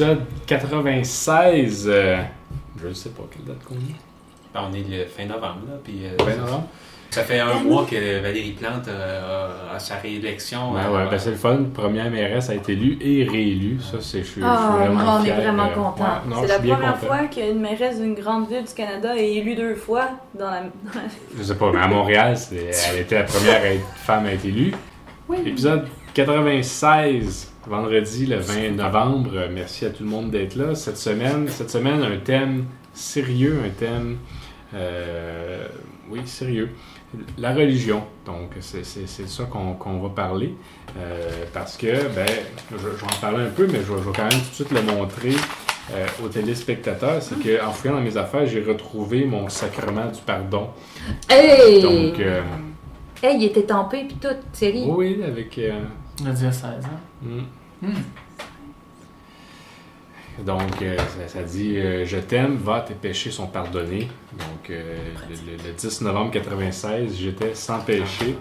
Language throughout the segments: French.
épisode 96. euh, je ne sais pas quelle date qu'on est. Ben, on est le fin novembre, là. Puis, euh, Fin novembre? Ça fait un mois que Valérie Plante euh, a sa réélection. Ouais, euh, ouais, ben c'est le fun. Première mairesse a été élue et réélue. Ça, c'est, je suis, je suis Ah, vraiment on est vraiment euh, ouais, non, C'est je la première content. fois qu'une mairesse d'une grande ville du Canada est élue deux fois dans la. Je sais pas, mais à Montréal, c'est- elle était la première à être- femme à être élue. Épisode 96, vendredi le 20 novembre. Merci à tout le monde d'être là. Cette semaine, cette semaine un thème sérieux, un thème, euh, oui, sérieux. La religion. Donc, c'est ça qu'on va parler. Euh, parce que, ben, je, je vais en parler un peu, mais je vais, je vais quand même tout de suite le montrer euh, aux téléspectateurs. C'est qu'en fouillant dans mes affaires, j'ai retrouvé mon sacrement du pardon. Hey! Donc, euh, Hey, il était tempé puis tout, Thierry. oui, avec. euh, Le diocèse, hein? hmm. Hmm. Donc, euh, ça, ça dit euh, Je t'aime, va, tes péchés sont pardonnés. Donc, euh, le, le- le 10 novembre 96, j'étais sans péché.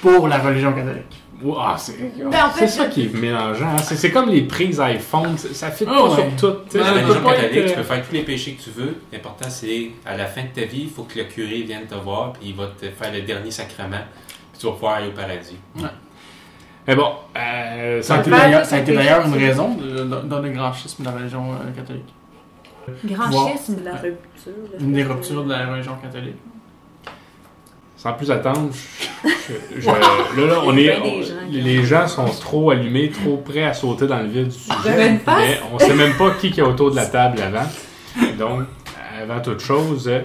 Pour la religion catholique. Ouh, ah, c'est Ben, fait, ça qui est mélangeant. hein. C'est comme les prises iPhone, ça, fit Ah pas ouais. sur tout. Dans la religion catholique, être, tu peux faire tous les péchés que tu veux. L'important, c'est à la fin de ta vie, il faut que le curé vienne te voir, puis il va te faire le dernier sacrement, puis tu vas pouvoir aller au paradis. Mais bon, euh, Ça a été d'ailleurs, une raison de- de- dans le grand schisme de la religion euh, catholique. Grand schisme. de la rupture. Une des ruptures de la religion catholique. Sans plus attendre, je- je- je- là, là, on est, des on- gens les gens sont trop allumés, trop prêts à sauter dans le vif du sujet. Mais on sait même pas qui qui est autour de la table avant. Donc, avant toute chose, euh,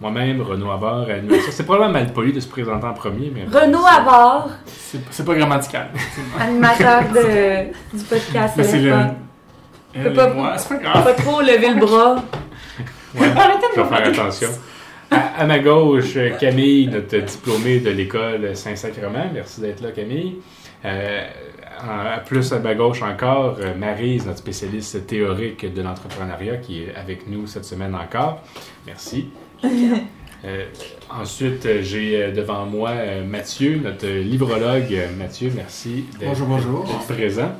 moi-même, Renaud Havard, animateur. C'est probablement mal poli de se présenter en premier, mais. Renaud Havard, C'est c'est pas grammatical. animateur de, du podcast. Mais c'est le. Téléphone. Elle pas- et moi, c'est pas grave. Pas trop lever le bras. Ouais, je vais faire attention. À, à ma gauche, Camille, notre diplômée de l'école Saint-Sacrement. Merci d'être là, Camille. Euh, en- à plus à ma gauche encore, Maryse, notre spécialiste théorique de l'entrepreneuriat, qui est avec nous cette semaine encore. Merci. Euh, ensuite, euh, j'ai euh, devant moi Mathieu, notre librologue. Mathieu, merci d'être Bonjour, bonjour. présent.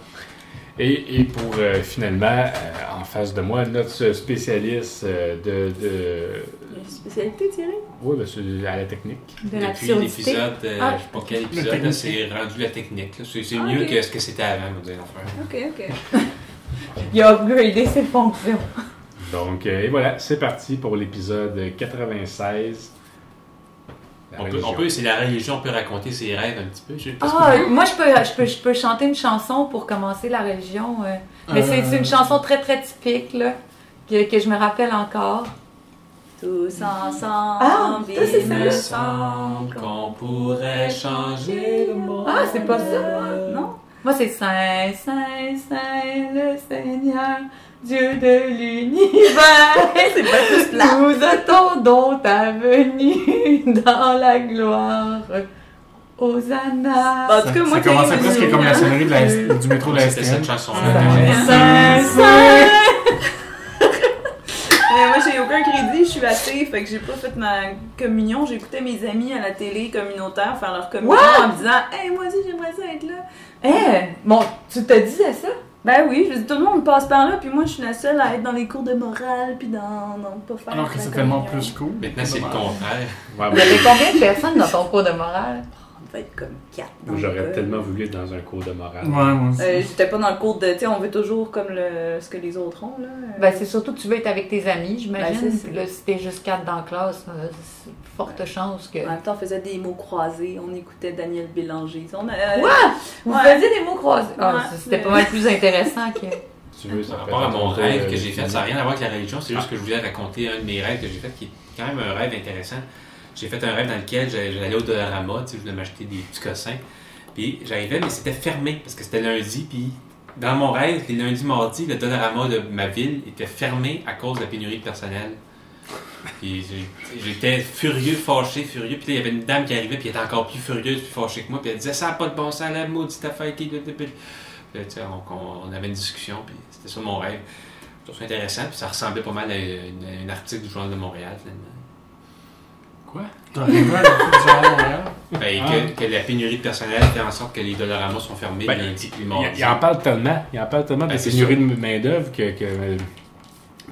Et, et pour euh, finalement, euh, en face de moi, notre spécialiste euh, de, de... Il y a une spécialité, Thierry? Oui, ben, c'est à la technique. De Depuis l'épisode, euh, Ah. je sais pas quel épisode, c'est rendu la technique. là. C'est c'est Ah, mieux que ce que c'était avant, va dire l'affaire. Ok, ok. Il a upgradé ses fonctions. Donc, euh, et voilà, c'est parti pour l'épisode 96. La On peut, religion. on peut, c'est la religion, on peut raconter ses rêves un petit peu. Je- Ah, moi, je peux, je, peux, je peux chanter une chanson pour commencer la religion. euh. Mais c'est c'est une chanson très, très typique, là, que, que je me rappelle encore. Tous ensemble, Ah, il ça. me semble qu'on pourrait changer le monde. Ah, c'est pas ça, Non? Moi, c'est Saint, Saint, Saint, le Seigneur, Dieu de l'univers. Nous attendons ta venue dans la gloire. Hosanna. En tout cas, moi, ça commençait presque comme la sonnerie de la- du métro de la C'était cette chanson-là. Moi, j'ai aucun crédit, je suis athée, fait que j'ai pas fait ma communion. J'écoutais mes amis à la télé communautaire faire leur communion en me disant Hey, moi aussi, j'aimerais ça être là. Eh, bon, tu te disais ça? Ben oui, je dis, tout le monde passe par là, puis moi, je suis la seule à être dans les cours de morale, puis dans. Non, pas faire. Alors que c'est tellement plus cool. Maintenant, c'est le contraire. Ouais, Il y avait combien de personnes dans ton cours de morale? Va être comme quatre. moi, J'aurais tellement voulu être dans un cours de morale. Ouais, moi aussi. Euh, J'étais pas dans le cours de. Tu sais, on veut toujours comme le, ce que les autres ont, là. Ben, c'est surtout que tu veux être avec tes amis, Ben, j'imagine. là, si t'es juste quatre dans la classe, euh, c'est forte chance que. En même temps, on faisait des mots croisés, on écoutait Daniel Bélanger. On a, euh, Quoi? Vous Ouais. faisiez des mots croisés? Ah, Ouais, C'était mais- pas mal plus intéressant que. Tu veux, ça Par peut rapport à mon rêve euh, que j'ai fait, ça n'a rien à voir avec la religion, c'est juste que je voulais raconter un de mes rêves que j'ai fait qui est quand même un rêve intéressant. J'ai fait un rêve dans lequel j'allais au Dollarama, tu sais, je voulais m'acheter des petits cossins. Puis j'arrivais, mais c'était fermé parce que c'était lundi. Puis dans mon rêve, les lundi, mardi, le Dollarama de ma ville était fermé à cause de la pénurie de personnel. Puis j'étais furieux, fâché, furieux. Puis il y avait une dame qui arrivait, puis elle était encore plus furieuse, plus fâchée que moi. Puis elle disait Ça n'a pas de bon sens, la maudite affaire qui. Puis tu sais, on, on- avait une discussion, puis c'était ça mon rêve. Je trouve ça intéressant, puis ça ressemblait pas mal à un article du Journal de Montréal, finalement. Quoi? T'as rêvé Montréal? Ben, Ah. que, que la pénurie de personnel fait en sorte que les Dollarama sont fermés Ben, lundi puis Il, mardi. il en parle tellement, il en parle tellement de Ben, la pénurie de main-d'œuvre que. que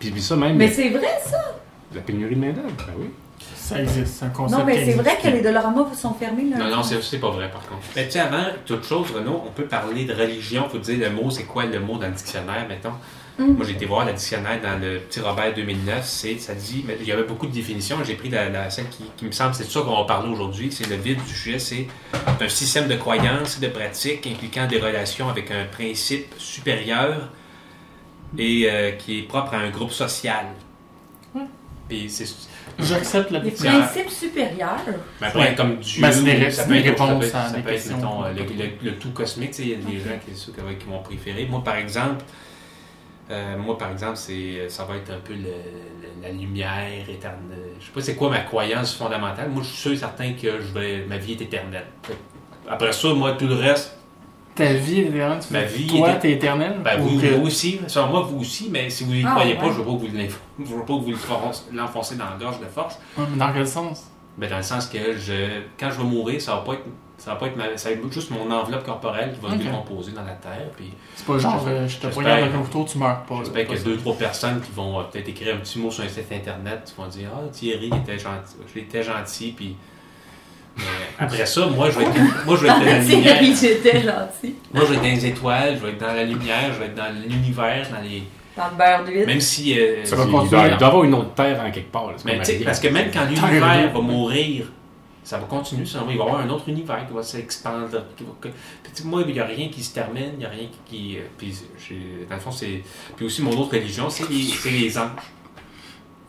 puis, puis ça même, Mais c'est vrai, ça. la pénurie de main-d'œuvre, ben oui. Ça existe, c'est un concept Non, mais c'est vrai que les Dollarama sont fermés. Là. Non, non, c'est c'est pas vrai par contre. Mais tu sais, avant toute chose, Renaud, on peut parler de religion, faut dire le mot, c'est quoi le mot dans le dictionnaire, mettons? Mm. Moi, j'ai été voir le dictionnaire dans le petit Robert 2009, c'est, ça dit, mais il y avait beaucoup de définitions, j'ai pris la, la- celle qui, qui me semble, c'est de ça qu'on va parler aujourd'hui, c'est le vide du sujet, c'est un système de croyances et de pratiques impliquant des relations avec un principe supérieur et euh, qui est propre à un groupe social. Puis c'est, J'accepte la Les principes supérieurs. Mais après, Ouais. comme Dieu, Ben, des ça peut être, ça peut réponses être- à ça des peut être, questions. mettons, le, le- le tout cosmique, il y a des gens qui, qui vont préférer. Moi, par exemple, euh, moi, par exemple, c'est, ça va être un peu le- le- la lumière éternelle. Je sais pas c'est quoi ma croyance fondamentale. Moi, je suis sûr et certain que je vais, ma vie est éternelle. Après ça, moi, tout le reste, Ta vie est éternelle, tu Ma vie toi, t'es éternel? ben, ou vous, que- vous aussi, sur moi, vous aussi, mais si vous n'y Ah, croyez ouais. pas, je ne veux pas que vous l'enfoncez dans la gorge de force. Dans quel sens? Ben, dans le sens que je, quand je vais mourir, ça va pas être, ça va pas être, ma- ça va être juste mon enveloppe corporelle qui va Ok. se décomposer dans la terre. Puis C'est pas genre, euh, je te poignarde avec un couteau, tu meurs pas. j'espère pas qu'il y a deux, trois personnes qui vont euh, peut-être écrire un petit mot sur un site internet, qui vont dire Ah, Thierry il était gentil, je l'étais gentil, puis. Mais après ça, moi, je vais être, moi, je vais être dans la lumière. Thierry, j'étais gentil. Moi, je vais être dans les étoiles, je vais être dans la lumière, je vais être dans l'univers, dans les. Dans le beurre d'huile. Même si. euh, Ça va continuer. il doit y avoir une autre terre en quelque part. là, Mais parce que même quand Terre l'univers va mourir, ça va continuer, ça va- il va y avoir un autre univers qui va s'expandre. moi, il n'y a rien qui se termine, il n'y a rien qui. qui- euh, puis, dans le fond, c'est. Puis aussi, mon autre religion, c'est les, les anges.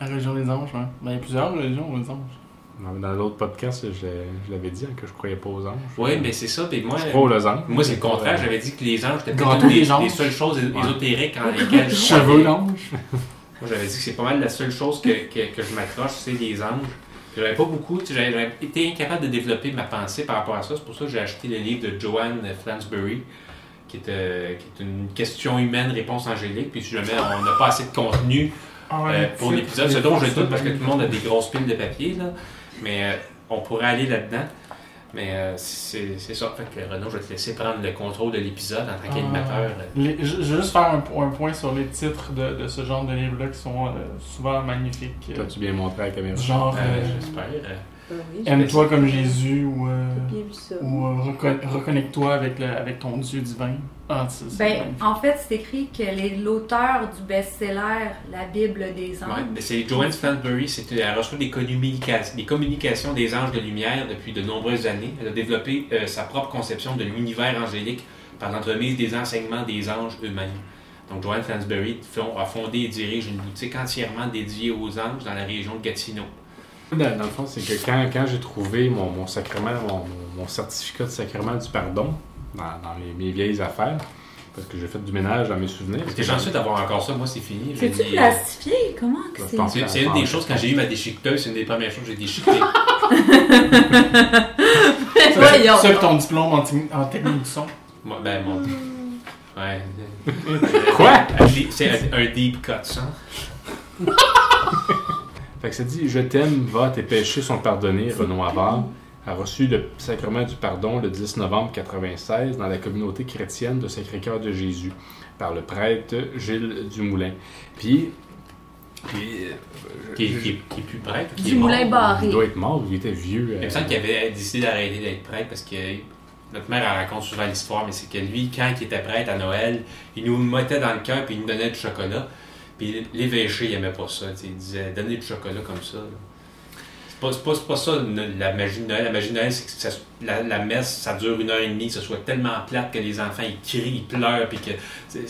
La religion des anges, ouais. Ben, il y a plusieurs religions aux anges. Dans l'autre podcast, je, je l'avais dit hein, que je croyais pas aux anges. Oui, mais c'est ça. Puis moi, Je crois aux anges. moi c'est le contraire. J'avais dit que les anges étaient peut-être les, les seules choses Ouais. ésotériques en lesquelles je Cheveux d'ange. Moi, j'avais dit que c'est pas mal la seule chose que, que, que je m'accroche, c'est les anges. J'avais pas beaucoup, j'avais été incapable de développer ma pensée par rapport à ça. C'est pour ça que j'ai acheté le livre de Joanne Flansbury, qui est, euh, qui est une question humaine, réponse angélique. Puis si jamais on n'a pas assez de contenu Ah euh, pour l'épisode, ce dont je doute parce que tout le monde a des grosses piles de papier, là. Mais euh, on pourrait aller là-dedans. Mais euh, c'est ça. Fait que Renaud, je vais te laisser prendre le contrôle de l'épisode en tant qu'animateur. euh. Les- je je vais juste faire un, un point sur les titres de, de ce genre de livres-là qui sont euh, souvent magnifiques. Euh, T'as-tu bien montré à la caméra? genre, Euh, euh, J'espère. Oui, j'ai aime-toi comme Jésus ou, euh, ou euh, recon- reconnecte-toi avec, ton Dieu divin. Ah, Ben, en fait, c'est écrit que l'auteur du best-seller La Bible des Ouais, anges. mais c'est Joanne Flansbury, c'est- elle reçoit des communications, des communications des anges de lumière depuis de nombreuses années. Elle a développé euh, sa propre conception de l'univers angélique par l'entremise des enseignements des anges eux-mêmes. Donc Joanne Flansbury fond- a fondé et dirige une boutique entièrement dédiée aux anges dans la région de Gatineau. Dans, dans le fond, c'est que quand, quand j'ai trouvé mon, mon sacrement, mon, mon certificat de sacrement du pardon dans, dans mes, mes vieilles affaires, parce que j'ai fait du ménage dans mes souvenirs. J'étais chanceux d'avoir encore ça, moi c'est fini. C'est-tu dit, euh, plastifié? Comment que Je c'est? C'est c'est une des choses, quand j'ai eu ma déchiqueteuse, c'est une des premières choses que j'ai déchiquetées. Ça, Voyons. ça, ton diplôme en, en technique du son. Moi, ben, mon. Ouais. Quoi? Deep- C'est un, un deep cut, ça. Fait que ça dit Je t'aime, va, tes péchés sont pardonnés. Renaud Havard a reçu le sacrement du pardon le 10 novembre 96 dans la communauté chrétienne de Sacré-Cœur de Jésus par le prêtre Gilles Dumoulin. Puis. puis, euh, Qui, je- qui, qui est plus prêtre. Qui Du est mort. moulin barré. il doit être mort, il était vieux. Il me euh, semble qu'il avait décidé d'arrêter d'être prêtre parce que notre mère elle raconte souvent l'histoire, mais c'est que lui, quand il était prêtre à Noël, il nous mettait dans le cœur puis il nous donnait du chocolat. Puis l'évêché, il aimait pas ça. Il disait Donnez du chocolat comme ça. C'est pas, c'est pas, c'est pas ça la magie de Noël. La magie de Noël, c'est que ça- la, la messe, ça dure une heure et demie, que ce soit tellement plate que les enfants ils crient, ils pleurent, puis que. c'est-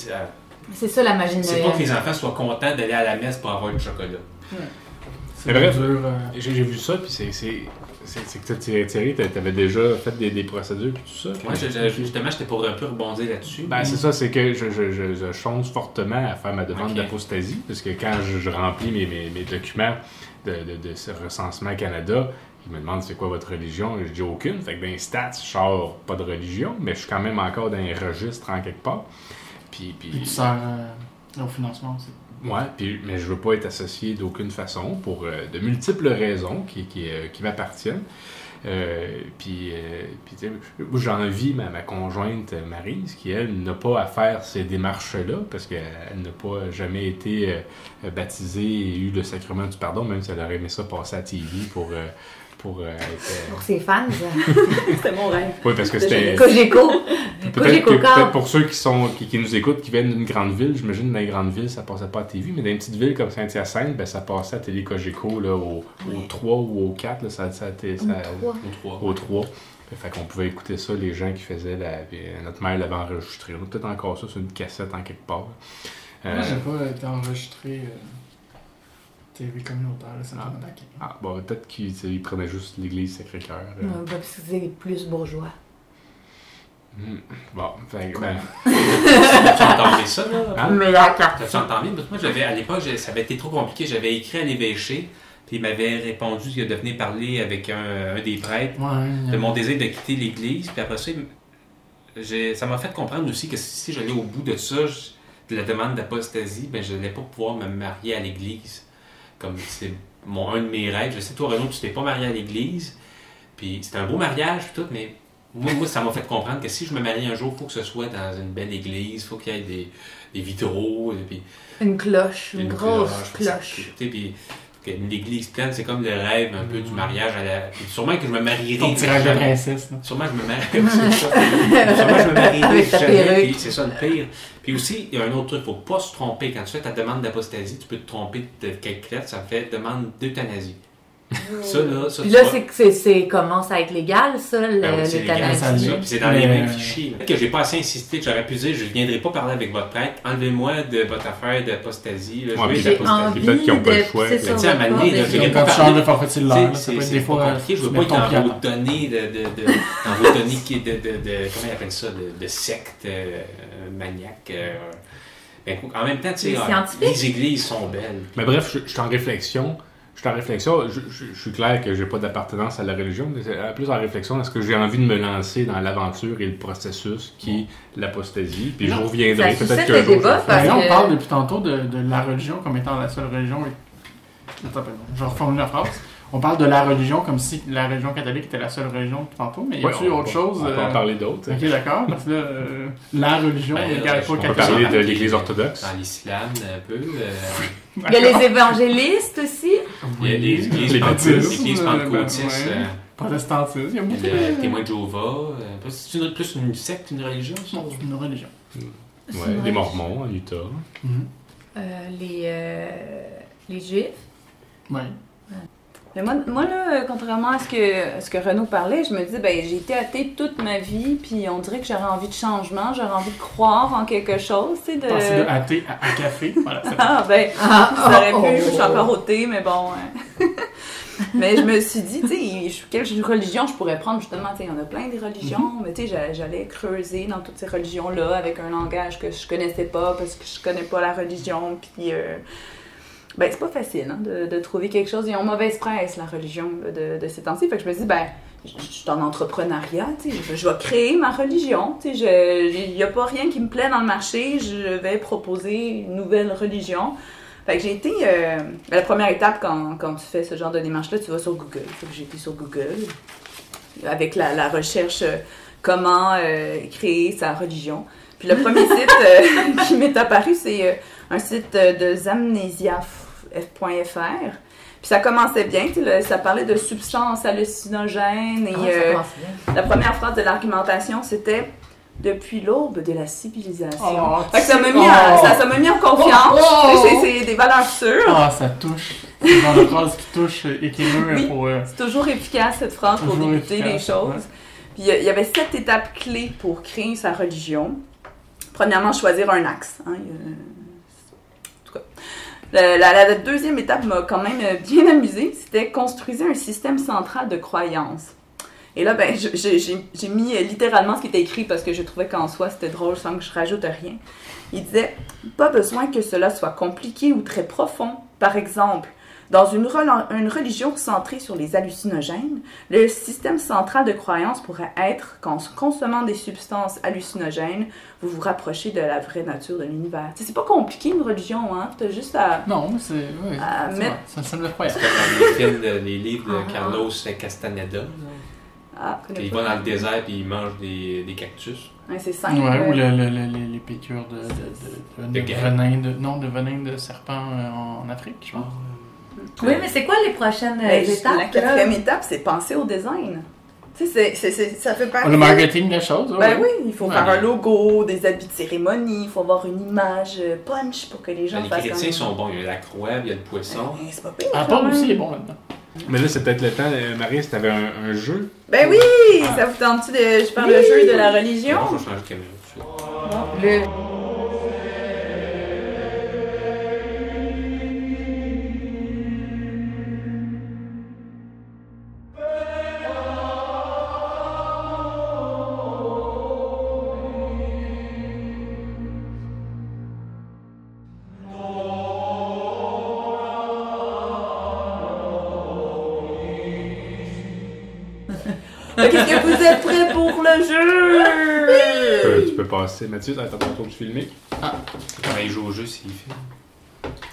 C'est ça la magie de C'est pas que Noël. les enfants soient contents d'aller à la messe pour avoir du chocolat. C'est bref. dur. euh, J'ai vu ça, puis c'est. c'est- que Thierry, Thierry, t'a- t'avais déjà fait des, des procédures et tout ça. Moi, je- je- justement, j'étais pour un peu rebondir là-dessus. Ben, c'est ça, c'est que je, je, je, fortement à faire ma demande d'apostasie, parce que quand je, je remplis mes, mes, mes documents de, de, de ce recensement Canada, ils me demandent c'est quoi votre religion, je dis aucune. Fait que dans les stats, je sors pas de religion, mais je suis quand même encore dans un registre en quelque part. Puis, puis, Puis tu sers euh, au financement aussi. Ouais, puis, mais je veux pas être associé d'aucune façon pour euh, de multiples raisons qui, qui, euh, qui m'appartiennent. Euh, puis, euh, j'ai envie, ma, ma conjointe euh, Marise, qui, elle, n'a pas à faire ces démarches-là, parce qu'elle n'a pas jamais été euh, baptisée et eu le sacrement du pardon, même si elle aurait aimé ça passer à TV pour... euh, pour euh, être, euh, Pour ses fans. C'était mon rêve. oui, parce que c'était... Cogeco. Peut-être peut-être pour ceux qui, sont, qui, qui nous écoutent, qui viennent d'une grande ville, j'imagine dans les grandes villes, ça passait pas à TV, mais dans une petite ville comme Saint-Hyacinthe, ben, ça passait à Télé Cogeco là, au, au 3 ou au 4, là, ça, ça, ça- ça- Trois. Ou trois. au 3. Fait qu'on pouvait écouter ça, les gens qui faisaient la. puis Notre mère l'avait enregistré. On a peut-être encore ça sur une cassette en quelque part. Euh, Moi, j'ai pas été enregistré euh, TV communautaire, là, ça me Ah. ah, bon, peut-être qu'ils prenaient juste l'église Sacré-Cœur. euh. Ouais, parce que c'est plus bourgeois. Hmm. Bon, fait que, ben, Tu entendais ça, là? Hein? Mais la carte. T'as-tu entendu? Parce que moi, j'avais, à l'époque, ça avait été trop compliqué. J'avais écrit à l'évêché, puis il m'avait répondu qu'il venait parler avec un, un des prêtres Ouais, de mon désir de quitter l'Église. Puis après ça, ça m'a fait comprendre aussi que si j'allais au bout de ça, je- de la demande d'apostasie, ben, je n'allais pas pouvoir me marier à l'Église. Comme c'est mon, un de mes rêves. Je sais, toi, Renaud, tu t'es pas marié à l'Église. Puis c'était un beau mariage, puis tout, mais moi, moi, ça m'a fait comprendre que si je me marie un jour, il faut que ce soit dans une belle église, il faut qu'il y ait des, des vitraux, et puis Une cloche, une, grosse puis ça- cloche. puis qu'une église pleine, c'est comme le rêve un peu du mariage à la. sûrement que je me marierai. Ton rêve de princesse, là. Sûrement que je me marierai. Sûrement que je me marierai jamais, C'est ça le pire. Puis aussi, il y a un autre truc, il ne faut pas se tromper. Quand tu fais ta demande d'apostasie, tu peux te tromper de quelques lettres, ça fait demande d'euthanasie. Ça, là, ça, Puis là, c'est que c'est- c'est commence à être légal, ça, le- Ben oui, c'est légal, ça l'euthanasie. c'est ça. l'est. Puis c'est dans les mêmes fichiers. là. Que j'ai pas assez insisté, j'aurais pu dire, je ne viendrai pas parler avec votre prêtre, enlevez-moi de votre affaire d'apostasie. là, je Ouais, d'apostasie. envie Peut-être qu'ils ont pas le de choix. Mais tu sais, à un moment donné, Comme quand tu parler- c'est peut être c'est des pas fois. compliqué, je veux pas être dans vos données de, dans vos données de, comment ils appellent ça, de, secte euh, maniaque. euh. Mais en même temps, tu sais, Les ah, églises sont belles. Mais bref, je, je suis en réflexion. Je suis en réflexion. Je, je- je suis clair que j'ai pas d'appartenance à la religion, mais c'est euh, plus en réflexion. Est-ce que j'ai envie de me lancer dans l'aventure et le processus qui est l'apostasie? Puis je reviendrai. Peut-être qu'un le jour, parce on parle depuis tantôt de, de la religion comme étant la seule religion. et- Attends, pardon, je reformule la phrase. On parle de la religion comme si la religion catholique était la seule religion depuis tantôt, mais y Ouais, a-t-il on- autre chose On peut euh, en parler d'autres. Ok, d'accord, parce que là, euh, la religion, Ben, euh, pas on On peut Catholique. parler de Catholique. l'Église orthodoxe. Dans l'islam, un peu. euh, Il y a les évangélistes aussi. Il y a les églises pentecôtistes, églises pentecôtistes, euh, protestantisme, il y a beaucoup de... témoin de Jéhovah. euh, C'est une- plus une secte, une religion? Non, c'est une religion. Ouais, les Mormons en Utah. Mhm. Euh, les, euh, les juifs. Ouais. Mais moi, moi là, contrairement à ce que, à ce que Renaud parlait, je me dis, ben, j'ai été athée toute ma vie, puis on dirait que j'aurais envie de changement, j'aurais envie de croire en quelque chose, tu sais, de... Passer de athée à, à café, voilà. c'est Ah, ben, Ah, ça aurait oh, pu, oh. je suis encore au thé, mais bon. hein. mais je me suis dit, tu sais, quelle religion je pourrais prendre, justement, tu sais, il y en a plein des religions, mais tu sais, j'a- j'allais creuser dans toutes ces religions-là avec un langage que je connaissais pas, parce que je connais pas la religion, puis... euh, ben, c'est pas facile hein, de, de trouver quelque chose. Ils ont mauvaise presse, la religion, de, de ces temps-ci. Fait que je me dis, ben, je je suis en entrepreneuriat, tu sais, je, je vais créer ma religion. Tu sais, il n'y a pas rien qui me plaît dans le marché, je vais proposer une nouvelle religion. Fait que j'ai été. euh, ben, la première étape quand, quand tu fais ce genre de démarche-là, tu vas sur Google. Fait que j'ai été sur Google avec la, la recherche euh, comment euh, créer sa religion. Puis le premier site qui m'est apparu, c'est un site de zamnesia.fr. Puis ça commençait bien, ça parlait de substances hallucinogènes et Ah, euh, la première phrase de l'argumentation c'était depuis l'aube de la civilisation. Oh, ça m'a mis, oh. ça, en confiance. Oh, oh. C'est des valeurs sûres. Ah, ça touche. C'est de phrase qui touche et qui Oui. pour... euh, C'est toujours efficace cette phrase pour débuter les choses. Puis il y avait sept étapes clés pour créer sa religion. Premièrement, choisir un axe. hein, il y a- En tout cas. La, deuxième étape m'a quand même euh, bien amusée. C'était construire un système central de croyances. Et là, ben, j'ai mis euh, littéralement ce qui était écrit parce que je trouvais qu'en soi, c'était drôle sans que je rajoute rien. Il disait Pas besoin que cela soit compliqué ou très profond. Par exemple, Dans une, religion centrée sur les hallucinogènes, le système central de croyance pourrait être qu'en consommant des substances hallucinogènes, vous vous rapprochez de la vraie nature de l'univers. C'est pas compliqué une religion, hein? T'as juste à. Non, mais c'est. À c'est- mettre- Ça, me le croyait. C'est comme dans les films, de- les livres de Ah. Carlos Castaneda. Ah, Il va dans le désert et il mange des, des cactus. Ouais, c'est simple. Ouais, ou le- le- le- les, les piqûres de, de, de, de, De de guêpe. venin de. Non, de venin de serpent euh, en Afrique, je pense. Oui, mais c'est quoi les prochaines euh, ben, La étapes? quatrième là? étape, c'est penser au design. Tu sais, c'est- c'est- c'est- ça fait partie. Le marketing de la chose, ouais. Ben oui, il faut Ouais. faire un logo, des habits de cérémonie, il faut avoir une image euh, punch pour que les gens Les fassent chrétiens sont bons. Il y a la croix, il y a le poisson. Ben, c'est pas pire. Ah, Paul aussi est bon là-dedans. Mais là, c'est peut-être le temps, euh, Marie, si t'avais un, un jeu. Ben oui, ça vous tente-tu de. Je parle le jeu de la religion? Non, je vais changer de caméra. Le... Euh, tu peux passer. Mathieu, t'as ton tour de filmer. Comment il joue au jeu s'il fait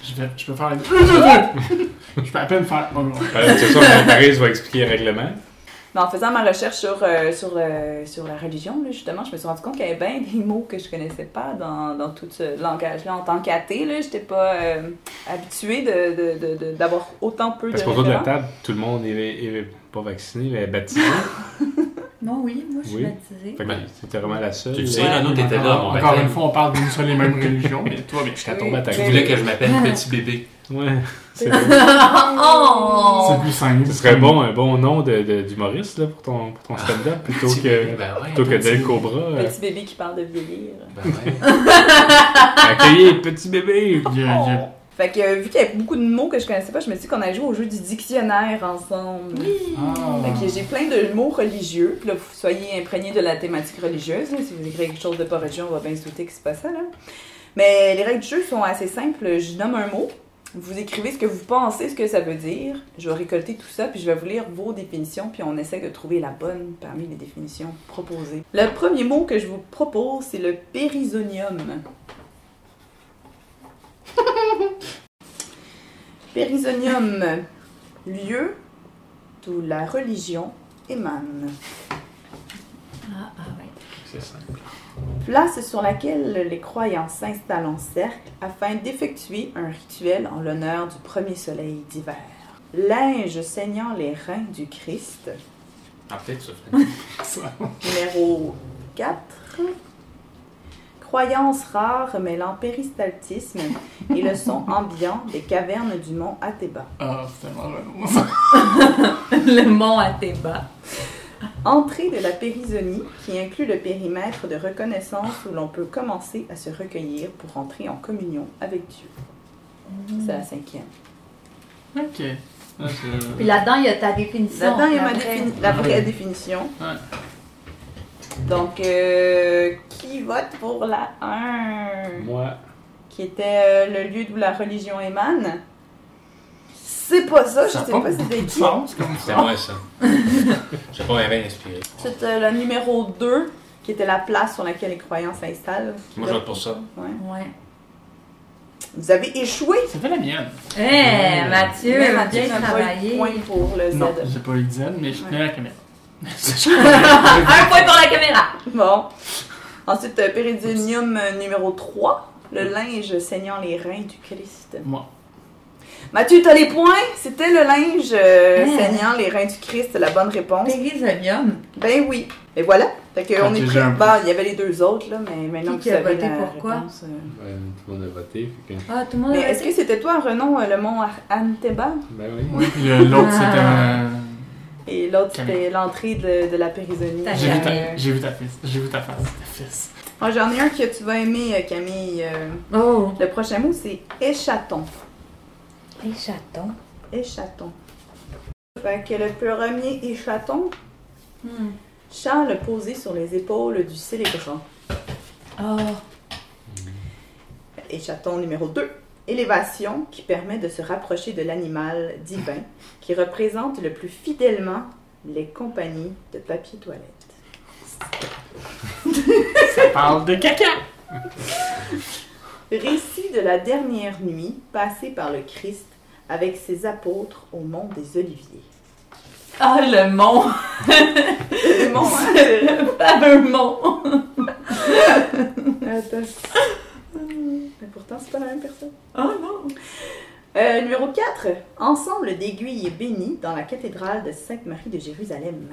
Je, vais- je peux faire les Je peux à peine faire. Oh. Euh, c'est sûr, Marie va expliquer le règlement. Mais en faisant ma recherche sur, euh, sur, euh, sur la religion, là, justement, je me suis rendu compte qu'il y avait bien des mots que je connaissais pas dans, dans tout ce langage-là. En tant qu'athée, là, j'étais pas euh, habituée de, de, de- de- d'avoir autant peu Parce de qu'autour de la table, tout le monde est, est pas vacciné, mais baptisé. Non, oui, moi je suis Oui. baptisée. Que c'était vraiment la seule. Tu le sais, Ouais. Renaud, t'étais là, mon Encore une fois, on parle d'une seule et même religion, mais toi, mais je Je tombe à ta Tu voulais que je m'appelle Petit Bébé. Ouais. C'est oh! C'est plus simple. Ce serait bon, un bon nom de, de- d'humoriste là, pour ton, pour ton stand-up plutôt que, ben ouais, plutôt que petit- Del Cobra. euh, Petit bébé qui parle de vieillir. Ben ouais. accueillir petit bébé. Il y a- il y a- Fait que vu qu'il y avait beaucoup de mots que je connaissais pas, je me suis dit qu'on allait jouer au jeu du dictionnaire ensemble. Ah. Fait que j'ai plein de mots religieux, puis là, vous soyez imprégnés de la thématique religieuse. là. Si vous écrivez quelque chose de pas religieux, on va bien se douter que c'est pas ça. Là. Mais les règles du jeu sont assez simples. Je nomme un mot, vous écrivez ce que vous pensez, ce que ça veut dire. Je vais récolter tout ça, puis je vais vous lire vos définitions, puis on essaie de trouver la bonne parmi les définitions proposées. Le premier mot que je vous propose, c'est le périsonium. périsonium, lieu d'où la religion émane. Ah, ah ouais. C'est simple. Place sur laquelle les croyants s'installent en cercle afin d'effectuer un rituel en l'honneur du premier soleil d'hiver. Linge saignant les reins du Christ. Ah, peut-être ça. Numéro 4. Croyance rare mêlant péristaltisme et le son ambiant des cavernes du mont Athéba. Ah, c'est. Le mont Athéba. Entrée de la périsonie qui inclut le périmètre de reconnaissance où l'on peut commencer à se recueillir pour entrer en communion avec Dieu. C'est la cinquième. Ok. Puis là-dedans, il y a ta définition. Là-dedans, il y a ma la vraie définition. Ouais. Donc, euh, qui vote pour la 1 Moi, Qui était euh, le lieu d'où la religion émane? C'est pas ça, je Ça a sais pas beaucoup c'était qui. C'est ça. moi, ça. Je sais pas, il avait inspiré. C'était le numéro 2, qui était la place sur laquelle les croyants s'installent. Moi, je vote pour ça. Ouais. Ouais. Vous avez échoué C'était la mienne. Eh, Mathieu, Mathieu bien n'a pas eu de travaillé. point pour le Z. Non, j'ai pas eu de zen, mais je tenais la caméra. Un point pour la caméra. Bon. Ensuite, euh, péridonium euh, numéro 3, le linge saignant les reins du Christ. Moi. Mathieu, t'as les points? C'était le linge euh, Ah. saignant les reins du Christ, la bonne réponse. Périsonium. Ben oui. Et voilà. Fait que on Ok, est j'ai prêt. un Bah, il y avait les deux autres, là, mais maintenant Qui que qui vous a savez voté la pourquoi? réponse, euh. ben, tout le monde a voté. fait que- Ah, tout le monde Mais a est-ce voté? que c'était toi, Renon, euh, le mont Ar- Anteba? Ben oui. Oui, puis le- l'autre, c'était Ah. un. Et l'autre, c'était l'entrée de, de la périsonie. Ta J'ai vu, ta... Euh, j'ai vu ta fils. J'ai vu ta face. Ta fils. moi, j'en ai un que tu vas aimer, euh, Camille. euh, Oh. le prochain mot, c'est échaton. Les chatons. Échaton. Fait que le premier échaton, Hmm. Charles posé sur les épaules du célébrant. Oh. Échaton numéro 2. Élévation qui permet de se rapprocher de l'animal divin qui représente le plus fidèlement les compagnies de papier toilette. Ça parle de caca! Récit de la dernière nuit passée par le Christ avec ses apôtres au mont des Oliviers. Ah, le mont! C'est bon, hein? Le fameux mont! Attends. Mais pourtant, c'est pas la même personne. Oh non! Euh, numéro 4. Ensemble d'aiguilles bénies dans la cathédrale de Sainte-Marie de Jérusalem.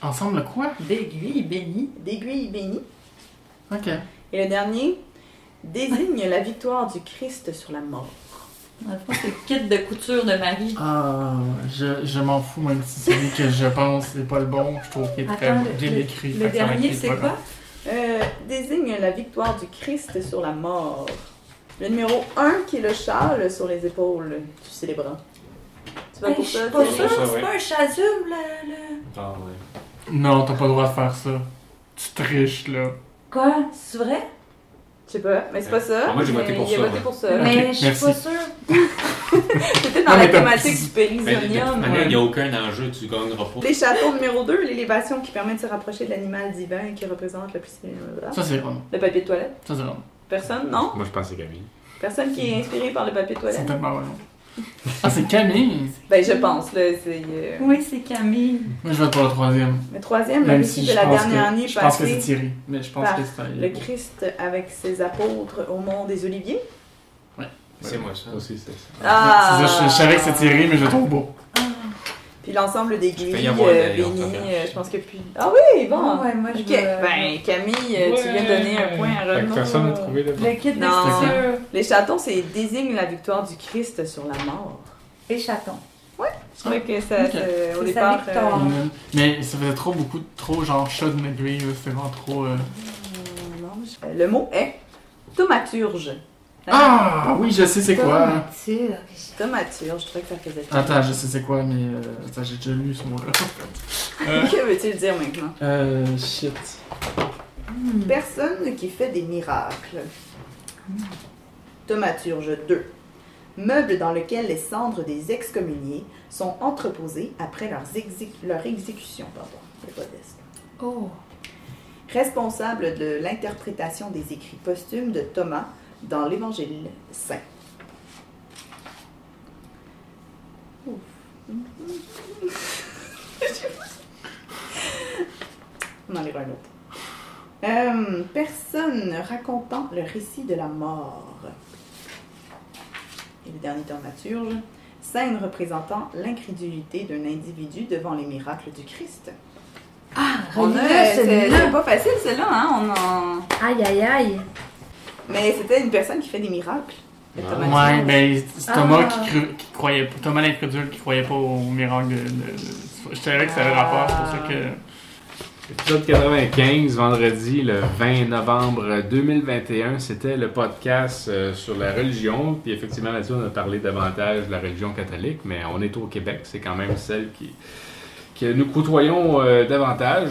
Ensemble quoi? D'aiguilles bénies. D'aiguilles bénies. Ok. Et le dernier désigne la victoire du Christ sur la mort. Dans le fond, c'est le kit de couture de Marie. Ah, je, je m'en fous, même si celui que je pense n'est pas le bon. Je trouve qu'il est très bien le, écrit. le dernier, c'est quoi? Euh, désigne la victoire du Christ sur la mort. Le numéro 1 qui est le châle sur les épaules du célébrant. Tu vas Hey, pour je ça? suis pas Thierry? sûre, ça, c'est pas un chasuble, le... le- Ah, ouais. Non, t'as pas le droit de faire ça. Tu triches, là. Quoi? C'est vrai? Je sais pas, mais c'est pas ça. Ah, moi, j'ai voté mais pour il a ça, voté pour ça. Mais je suis pas sûre. C'était dans la thématique du périsonium. manière, il n'y a aucun enjeu, tu gagneras pas. Les châteaux numéro 2, l'élévation qui permet de se rapprocher de l'animal divin qui représente le plus. Ça, c'est vraiment. Le papier de toilette? Ça, c'est vraiment. Personne? Non? Moi, je pense que c'est Camille. Personne qui est inspiré par le papier de C'est toilette? tellement vraiment. Ah, c'est Camille! Ben, je pense, là. C'est. euh, Oui, c'est Camille. Moi, je vais être pour le troisième. Le troisième, Même si de je la pense dernière que, je pense que c'est. Thierry. Mais je pense que c'est Le Christ avec ses apôtres au mont des Oliviers. C'est moi ça. Aussi, c'est ça. Ah! C'est ça, je, je savais que c'est Thierry, mais je le trouve beau. Puis l'ensemble des grilles euh, on euh, je pense que puis. Ah oui, bon! Ah ouais, moi, je Ok, veux- ben Camille, euh, tu viens de donner un point à Renaud. personne n'a trouvé le Le kit de Non. Les chatons, c'est désigne la victoire du Christ sur la mort. Et chaton. Je trouvais que ça, au C'est départ. sa victoire. euh, Nul. Mais ça faisait trop beaucoup, trop genre shot là, c'était vraiment trop. euh, non, je- euh, Le mot est thaumaturge. Ah oui, je sais c'est quoi. Tomature. Thaumaturge, je trouvais que ça faisait. Attends, je sais c'est quoi, mais euh, attends, j'ai déjà lu ce mot-là. Euh, Que veux-tu dire maintenant? euh, shit. Hmm. Personne qui fait des miracles. Thaumaturge 2. Meuble dans lequel les cendres des excommuniés sont entreposées après leurs exé- leur exécution. Pardon, c'est pas d'est. Oh. Responsable de l'interprétation des écrits posthumes de Thomas dans l'Évangile saint. Ouf. On en lira un autre. Euh, personne racontant le récit de la mort. Et le dernier thaumaturge. Scène représentant l'incrédulité d'un individu devant les miracles du Christ. On a, c'est pas facile celle-là, hein? On en... Aïe, aïe, aïe. Mais c'était une personne qui fait des miracles. Le Ouais. ben c'est Thomas Ah. qui, cru- qui croyait pas. Thomas l'incrédule qui croyait pas au miracle de. de- de- je savais que ça avait rapport, c'est pour ça que. Épisode 95, vendredi, le 20 novembre 2021, c'était le podcast euh, sur la religion. Puis effectivement, là-dessus, on a parlé davantage de la religion catholique, mais on est au Québec, c'est quand même celle qui, que nous côtoyons euh, davantage.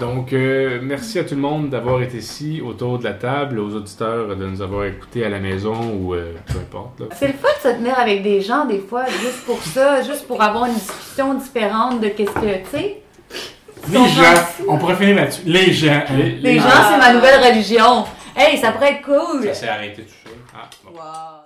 Donc, euh, merci à tout le monde d'avoir été ici autour de la table, aux auditeurs de nous avoir écoutés à la maison ou euh, peu importe. C'est le fun de se tenir avec des gens, des fois, juste pour ça, juste pour avoir une discussion différente de qu'est-ce que, tu sais. Les gens, on pourrait finir là-dessus. Les gens. hein. Les- gens, c'est ma nouvelle religion. Hey, ça pourrait être cool. Ça s'est arrêté tout ça. Ah, bon. Wow.